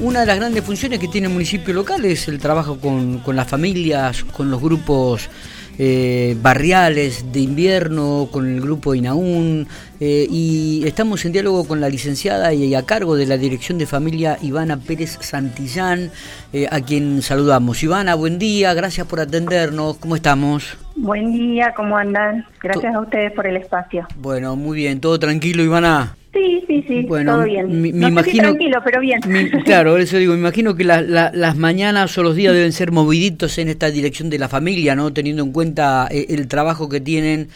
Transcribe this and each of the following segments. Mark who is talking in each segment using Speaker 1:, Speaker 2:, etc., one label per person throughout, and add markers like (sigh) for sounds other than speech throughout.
Speaker 1: Una de las grandes funciones que tiene el municipio local es el trabajo con, con las familias, con los grupos eh, barriales de invierno, con el grupo INAUN, eh, y estamos en diálogo con la licenciada y, a cargo de la Dirección de Familia Ivana Pérez Santillán, eh, a quien saludamos. Ivana, buen día, gracias por atendernos, ¿cómo estamos?
Speaker 2: Buen día, ¿cómo andan? Gracias a ustedes por el espacio.
Speaker 1: Bueno, muy bien, todo tranquilo, Ivana.
Speaker 2: Sí, sí, sí, bueno, todo bien.
Speaker 1: Me, imagino,
Speaker 2: tranquilo, pero bien.
Speaker 1: claro, (laughs) eso digo, me imagino que las mañanas o los días deben ser moviditos en esta dirección de la familia, ¿no? Teniendo en cuenta eh, el trabajo que tienen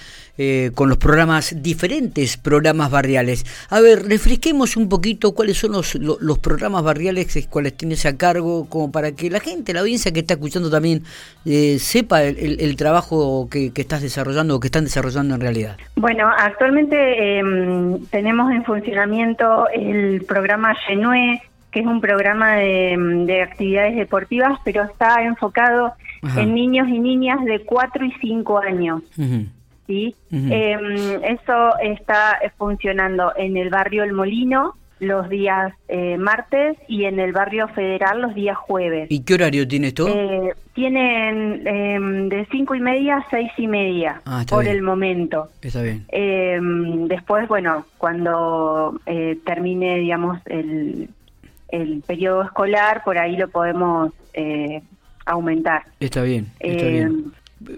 Speaker 1: eh, con los programas, diferentes programas barriales. A ver, refresquemos un poquito cuáles son los, los, programas barriales cuáles tienes a cargo, como para que la gente, la audiencia que está escuchando también, eh, sepa el, trabajo que, estás desarrollando o que están desarrollando en realidad.
Speaker 2: Bueno, actualmente em, tenemos en funcionamiento el programa Genue, que es un programa de, actividades deportivas, pero está enfocado en niños y niñas de 4 y 5 años. ¿sí? Em, eso está funcionando en el barrio El Molino los días eh, martes y en el barrio Federal los días jueves.
Speaker 1: ¿Y qué horario tiene esto?
Speaker 2: Eh, tienen em, de cinco y media a seis y media ah, por el momento.
Speaker 1: Está bien.
Speaker 2: Em, después, bueno, cuando eh, termine, digamos, el, el periodo escolar, por ahí lo podemos aumentar.
Speaker 1: Está bien, está bien.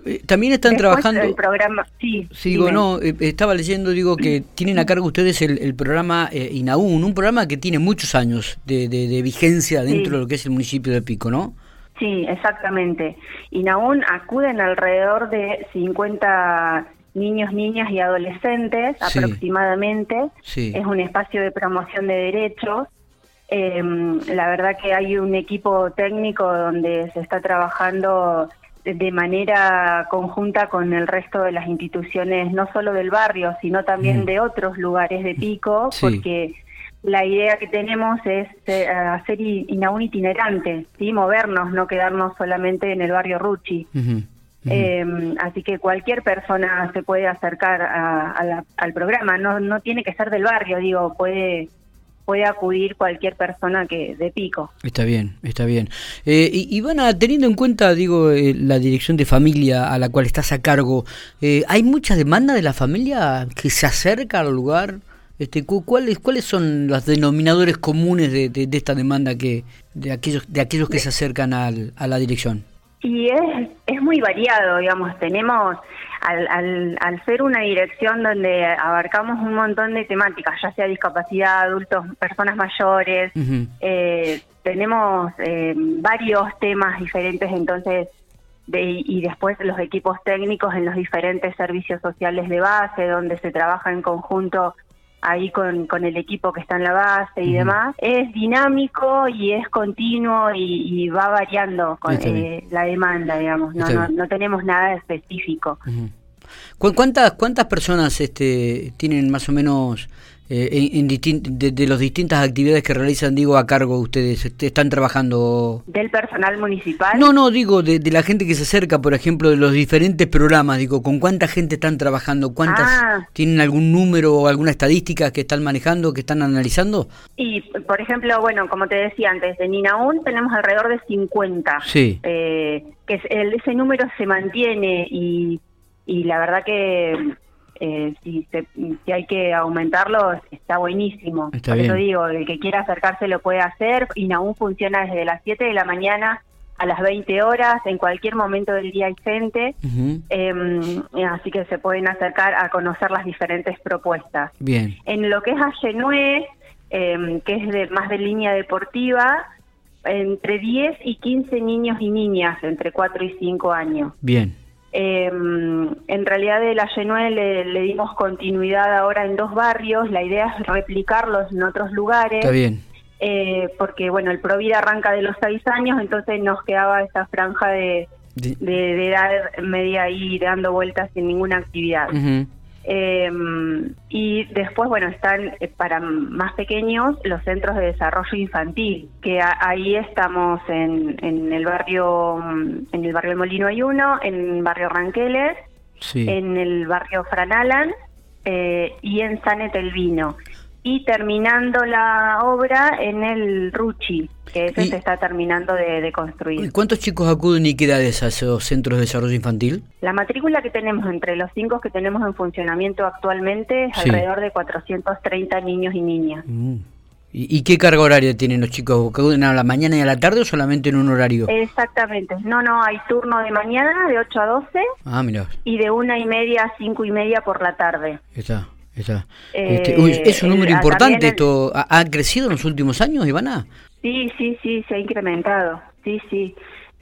Speaker 1: Eh, también están trabajando.
Speaker 2: El programa, sí.
Speaker 1: Sigo, no, eh, estaba leyendo, digo que (clears throat) tienen a cargo ustedes el, programa eh, INAUN, un programa que tiene muchos años de, de, vigencia dentro de lo que es el municipio de Pico, ¿no?
Speaker 2: Sí, exactamente. INAUN acuden alrededor de 50 niños, niñas y adolescentes aproximadamente. Es un espacio de promoción de derechos. Em, la verdad que hay un equipo técnico donde se está trabajando de manera conjunta con el resto de las instituciones, no solo del barrio, sino también de otros lugares de Pico, porque la idea que tenemos es eh, hacer un itinerante, ¿sí? movernos, no quedarnos solamente en el barrio Ruchi. Em, así que cualquier persona se puede acercar al programa, no, no tiene que ser del barrio, digo, puede puede acudir cualquier persona que de pico.
Speaker 1: Está bien, está bien. Eh, y, van a, teniendo en cuenta, digo, eh, la dirección de familia a la cual estás a cargo, eh, ¿hay mucha demanda de la familia que se acerca al lugar? Este, ¿cuáles, ¿Cuáles son los denominadores comunes de, de, esta demanda que de aquellos, de aquellos que se acercan al, a la dirección?
Speaker 2: Y es, es muy variado, digamos, tenemos al, al, ser una dirección donde abarcamos un montón de temáticas, ya sea discapacidad, adultos, personas mayores, eh, tenemos eh, varios temas diferentes, entonces, de, y después los equipos técnicos en los diferentes servicios sociales de base, donde se trabaja en conjunto ahí con, con el equipo que está en la base y demás, es dinámico y es continuo y, va variando con eh, la demanda, digamos, no, no, no, tenemos nada específico.
Speaker 1: ¿Cuántas, ¿Cuántas personas este, tienen más o menos eh, en, de, las distintas actividades que realizan, digo, a cargo ustedes? Este, ¿Están trabajando?
Speaker 2: ¿Del personal municipal?
Speaker 1: No, no, digo, de, la gente que se acerca, por ejemplo, de los diferentes programas, digo, ¿con cuánta gente están trabajando? ¿Cuántas ah. tienen algún número o alguna estadística que están manejando, que están analizando?
Speaker 2: Y, por ejemplo, bueno, como te decía antes, en INAUN tenemos alrededor de 50.
Speaker 1: Sí.
Speaker 2: Eh, que ese número se mantiene y y la verdad que eh, si, si hay que aumentarlo está buenísimo. Por eso digo, el que quiera acercarse lo puede hacer. y aún funciona desde las 7 de la mañana a las 20 horas, en cualquier momento del día hay gente, em, así que se pueden acercar a conocer las diferentes propuestas.
Speaker 1: Bien.
Speaker 2: En lo que es Ayenue, eh, que es de, más de línea deportiva, entre 10 y 15 niños y niñas entre 4 y 5 años.
Speaker 1: Bien.
Speaker 2: Eh, en realidad de la Genue le, dimos continuidad ahora en dos barrios, la idea es replicarlos en otros lugares.
Speaker 1: Está bien.
Speaker 2: Eh, porque bueno, el Provida arranca de los seis años, entonces nos quedaba esa franja de, de, edad media ahí dando vueltas sin ninguna actividad. Eh, y después, bueno, están eh, para más pequeños los centros de desarrollo infantil, que ahí estamos en, en, el barrio en el barrio Molino hay uno, en el barrio Ranqueles, en el barrio Franalan eh, y en San Etelvino. Y terminando la obra en el Ruchi, que ese se está terminando de, construir.
Speaker 1: ¿Cuántos chicos acuden y qué edades a esos centros de desarrollo infantil?
Speaker 2: La matrícula que tenemos entre los cinco que tenemos en funcionamiento actualmente es alrededor de 430 niños y niñas.
Speaker 1: Mm. ¿Y, qué carga horaria tienen los chicos? ¿Acuden a la mañana y a la tarde o solamente en un horario?
Speaker 2: Exactamente. No, no, hay turno de mañana de 8 a 12
Speaker 1: ah, mira.
Speaker 2: y de una y media a cinco y media por la tarde.
Speaker 1: Está. Este, eh, es un número importante. esto ¿Ha, crecido en los últimos años, Ivana?
Speaker 2: Sí, sí, sí, se ha incrementado. Sí, sí.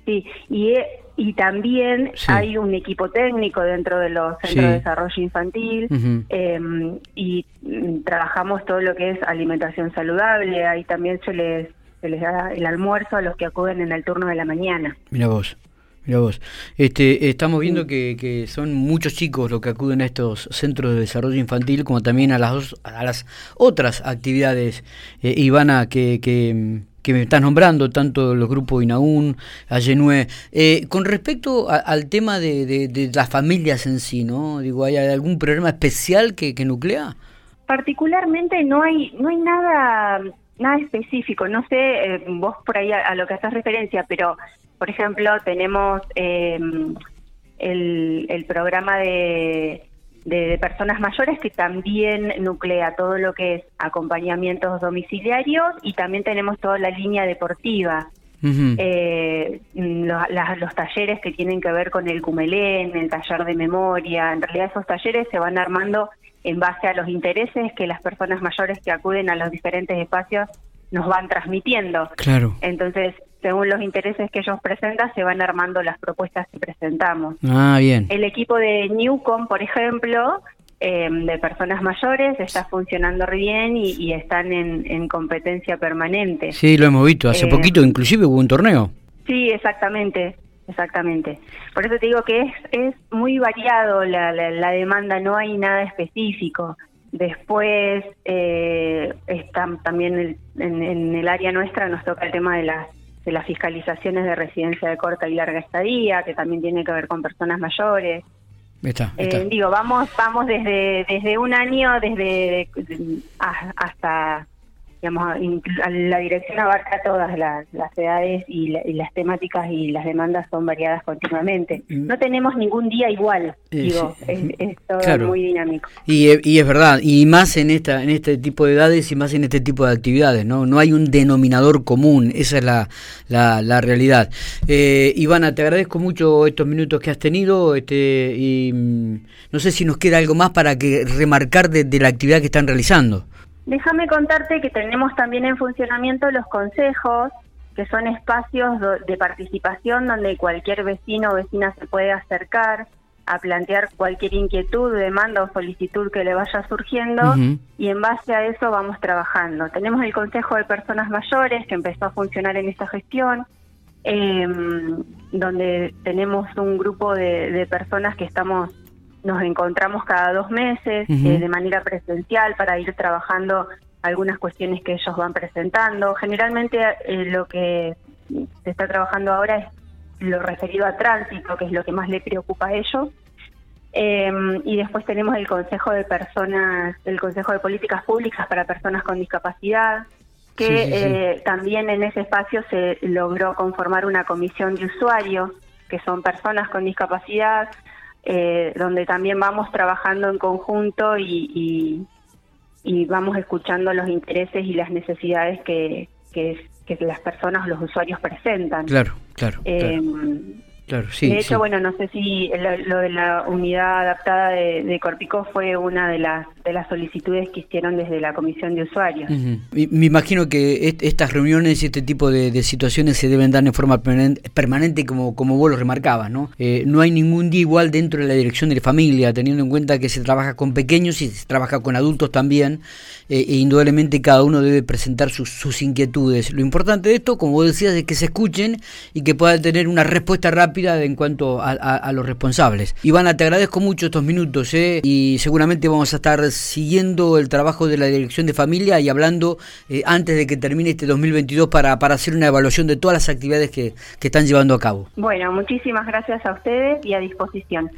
Speaker 2: sí. Y, y también hay un equipo técnico dentro de los centros de desarrollo infantil em, y mm, trabajamos todo lo que es alimentación saludable. Ahí también se les, se les da el almuerzo a los que acuden en el turno de la mañana.
Speaker 1: Mira vos. Mira vos, este, estamos viendo que, que, son muchos chicos los que acuden a estos centros de desarrollo infantil, como también a las, a las otras actividades, eh, Ivana, que, que, que, me estás nombrando, tanto los grupos INAUN, Ayenue. Eh, con respecto al tema de, de, las familias en sí, ¿no? Digo, ¿hay algún problema especial que, que nuclea?
Speaker 2: Particularmente no hay, no hay nada nada específico, no sé eh, vos por ahí a, lo que haces referencia, pero por ejemplo, tenemos em, el, programa de, personas mayores que también nuclea todo lo que es acompañamientos domiciliarios y también tenemos toda la línea deportiva. Eh, los talleres que tienen que ver con el Cumelén, el taller de memoria, en realidad esos talleres se van armando en base a los intereses que las personas mayores que acuden a los diferentes espacios nos van transmitiendo.
Speaker 1: Claro.
Speaker 2: Entonces, según los intereses que ellos presentan, se van armando las propuestas que presentamos.
Speaker 1: Ah, bien.
Speaker 2: El equipo de Newcom, por ejemplo, em, de personas mayores, está funcionando bien y, están en, competencia permanente.
Speaker 1: Sí, lo hemos visto. Hace eh, poquito, inclusive, hubo un torneo.
Speaker 2: Sí, exactamente. Exactamente. Por eso te digo que es, es muy variado la, la, demanda, no hay nada específico. Después, eh, está, también en, el área nuestra nos toca el tema de las de las fiscalizaciones de residencia de corta y larga estadía, que también tiene que ver con personas mayores. Eh, digo, vamos vamos desde desde un año, desde hasta digamos, la dirección abarca todas las, edades y, las temáticas y las demandas son variadas continuamente. Mm. No tenemos ningún día igual, digo, es, todo muy dinámico.
Speaker 1: Y, y, es verdad, y más en esta en este tipo de edades y más en este tipo de actividades, ¿no? No hay un denominador común, esa es la, la, realidad. Eh, Ivana, te agradezco mucho estos minutos que has tenido este y mm, no sé si nos queda algo más para que remarcar de la actividad que están realizando.
Speaker 2: Déjame contarte que tenemos también en funcionamiento los consejos, que son espacios de participación donde cualquier vecino o vecina se puede acercar a plantear cualquier inquietud, demanda o solicitud que le vaya surgiendo y en base a eso vamos trabajando. Tenemos el Consejo de Personas Mayores que empezó a funcionar en esta gestión, em, donde tenemos un grupo de personas que estamos nos encontramos cada dos meses eh, de manera presencial para ir trabajando algunas cuestiones que ellos van presentando. Generalmente eh, lo que se está trabajando ahora es lo referido a tránsito, que es lo que más le preocupa a ellos. Em, y después tenemos el Consejo de Personas, el Consejo de Políticas Públicas para Personas con Discapacidad, que eh, también en ese espacio se logró conformar una comisión de usuarios, que son personas con discapacidad, eh, donde también vamos trabajando en conjunto y, y, vamos escuchando los intereses y las necesidades que, que, las personas, los usuarios presentan.
Speaker 1: Claro, claro. Eh,
Speaker 2: de hecho, bueno, no sé si lo, de la unidad adaptada de, Corpico fue una de las de las solicitudes que hicieron desde la Comisión de Usuarios.
Speaker 1: Me imagino que estas reuniones y este tipo de, situaciones se deben dar en forma permanente, como, como vos lo remarcabas, ¿no? Eh, no hay ningún día igual dentro de la dirección de la familia, teniendo en cuenta que se trabaja con pequeños y se trabaja con adultos también, eh, e indudablemente cada uno debe presentar sus, sus inquietudes. Lo importante de esto, como vos decías, es que se escuchen y que puedan tener una respuesta rápida en cuanto a, los responsables. Ivana, te agradezco mucho estos minutos ¿eh? y seguramente vamos a estar siguiendo el trabajo de la Dirección de Familia y hablando eh, antes de que termine este 2022 para, para hacer una evaluación de todas las actividades que, que están llevando a cabo.
Speaker 2: Bueno, muchísimas gracias a ustedes y a disposición.